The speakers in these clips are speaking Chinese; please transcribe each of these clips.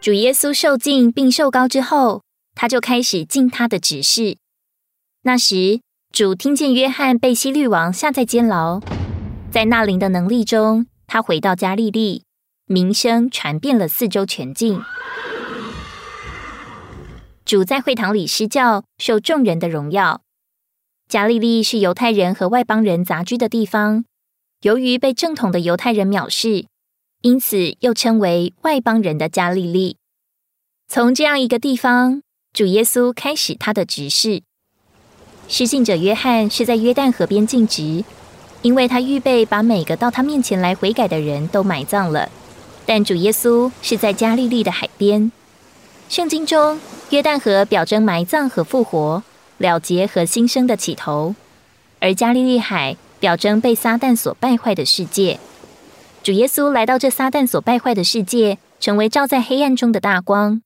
主耶稣受尽并受高之后，他就开始尽他的指示。那时，主听见约翰被希律王下在监牢，在那灵的能力中，他回到加利利，名声传遍了四周全境。主在会堂里施教，受众人的荣耀。加利利是犹太人和外邦人杂居的地方，由于被正统的犹太人藐视，因此又称为外邦人的加利利。从这样一个地方，主耶稣开始他的执事。施信者约翰是在约旦河边尽职，因为他预备把每个到他面前来悔改的人都埋葬了。但主耶稣是在加利利的海边。圣经中，约旦河表征埋葬和复活、了结和新生的起头，而加利利海表征被撒旦所败坏的世界。主耶稣来到这撒旦所败坏的世界，成为照在黑暗中的大光。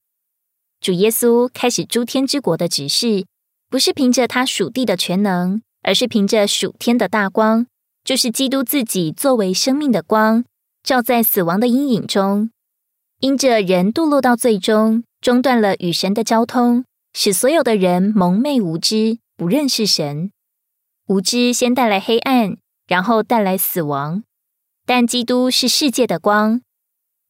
主耶稣开始诸天之国的指示，不是凭着他属地的全能，而是凭着属天的大光，就是基督自己作为生命的光，照在死亡的阴影中，因着人堕落到最终。中断了与神的交通，使所有的人蒙昧无知，不认识神。无知先带来黑暗，然后带来死亡。但基督是世界的光，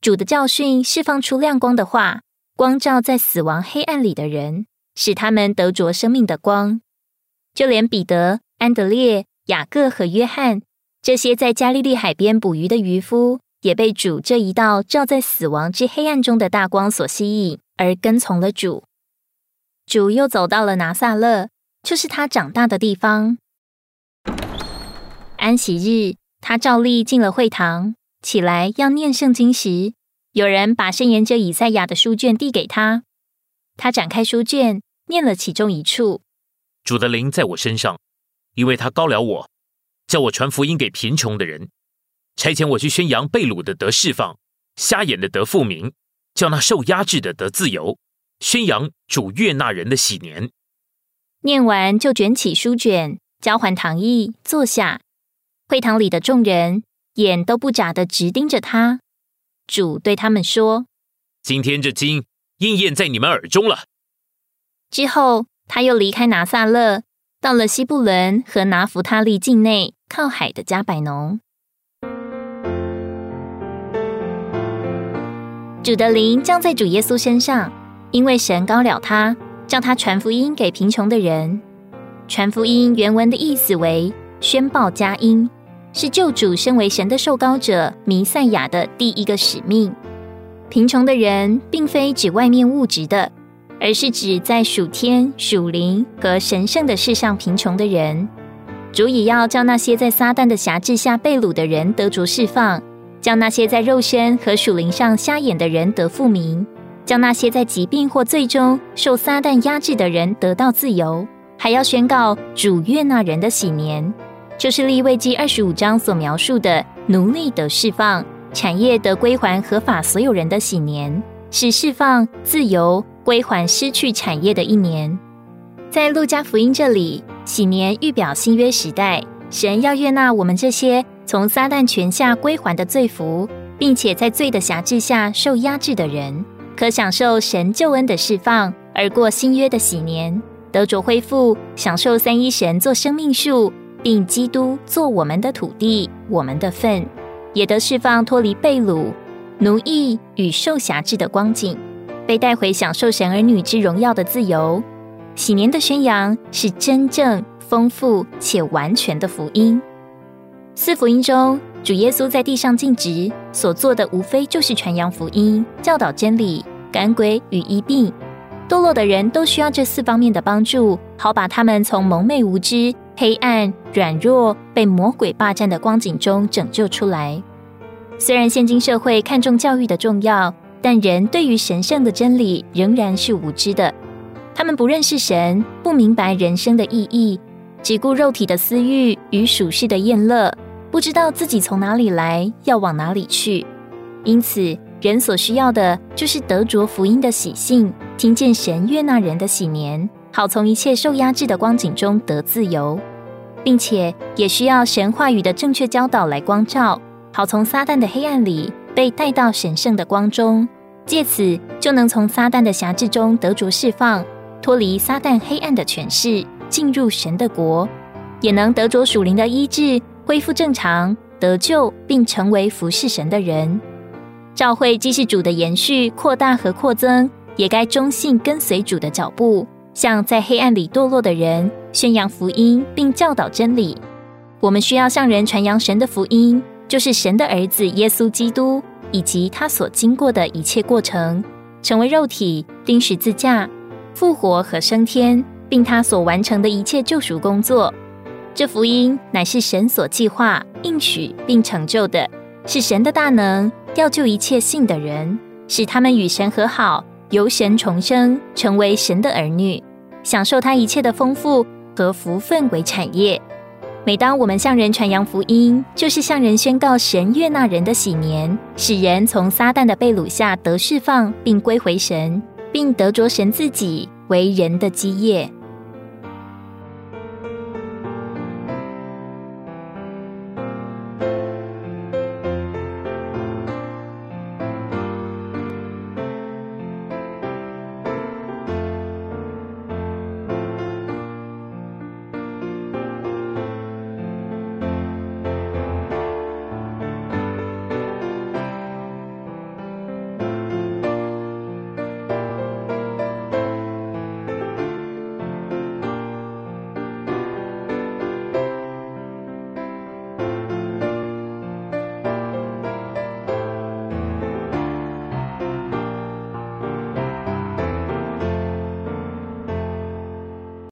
主的教训释放出亮光的话，光照在死亡黑暗里的人，使他们得着生命的光。就连彼得、安德烈、雅各和约翰这些在加利利海边捕鱼的渔夫，也被主这一道照在死亡之黑暗中的大光所吸引。而跟从了主，主又走到了拿撒勒，就是他长大的地方。安息日，他照例进了会堂，起来要念圣经时，有人把圣言者以赛亚的书卷递给他，他展开书卷，念了其中一处：“主的灵在我身上，因为他高了我，叫我传福音给贫穷的人，差遣我去宣扬被掳的得释放，瞎眼的得复明。”叫那受压制的得自由，宣扬主悦纳人的喜年。念完就卷起书卷，交还堂役，坐下。会堂里的众人眼都不眨的直盯着他。主对他们说：“今天这经应验在你们耳中了。”之后，他又离开拿撒勒，到了西布伦和拿弗他利境内靠海的加百农。主的灵降在主耶稣身上，因为神高了他，叫他传福音给贫穷的人。传福音原文的意思为宣报佳音，是救主身为神的受膏者弥赛亚的第一个使命。贫穷的人，并非指外面物质的，而是指在属天、属灵和神圣的事上贫穷的人。主也要叫那些在撒旦的辖制下被掳的人得着释放。叫那些在肉身和属灵上瞎眼的人得复明，叫那些在疾病或最终受撒旦压制的人得到自由，还要宣告主悦纳人的喜年，就是立位记二十五章所描述的奴隶的释放、产业的归还合法所有人的喜年，是释放、自由、归还失去产业的一年。在路加福音这里，喜年预表新约时代，神要悦纳我们这些。从撒旦权下归还的罪福，并且在罪的辖制下受压制的人，可享受神救恩的释放，而过新约的喜年，得着恢复，享受三一神做生命树，并基督做我们的土地、我们的份，也得释放脱离被掳、奴役与受辖制的光景，被带回享受神儿女之荣耀的自由。喜年的宣扬是真正丰富且完全的福音。四福音中，主耶稣在地上尽职所做的，无非就是传扬福音、教导真理、赶鬼与医病。堕落的人都需要这四方面的帮助，好把他们从蒙昧无知、黑暗、软弱、被魔鬼霸占的光景中拯救出来。虽然现今社会看重教育的重要，但人对于神圣的真理仍然是无知的。他们不认识神，不明白人生的意义，只顾肉体的私欲与属世的厌乐。不知道自己从哪里来，要往哪里去，因此人所需要的就是得着福音的喜信，听见神悦纳人的喜年，好从一切受压制的光景中得自由，并且也需要神话语的正确教导来光照，好从撒旦的黑暗里被带到神圣的光中，借此就能从撒旦的辖制中得着释放，脱离撒旦黑暗的权势，进入神的国，也能得着属灵的医治，恢复正常，得救，并成为服侍神的人。教会既是主的延续、扩大和扩增，也该忠信跟随主的脚步，向在黑暗里堕落的人宣扬福音，并教导真理。我们需要向人传扬神的福音，就是神的儿子耶稣基督，以及他所经过的一切过程，成为肉体、钉十字架、复活和升天，并他所完成的一切救赎工作。这福音乃是神所计划、应许并成就的，是神的大能，要救一切信的人，使他们与神和好，由神重生，成为神的儿女，享受他一切的丰富和福分为产业。每当我们向人传扬福音，就是向人宣告神悦纳人的喜年，使人从撒旦的被掳下得释放，并归回神，并得着神自己为人的基业。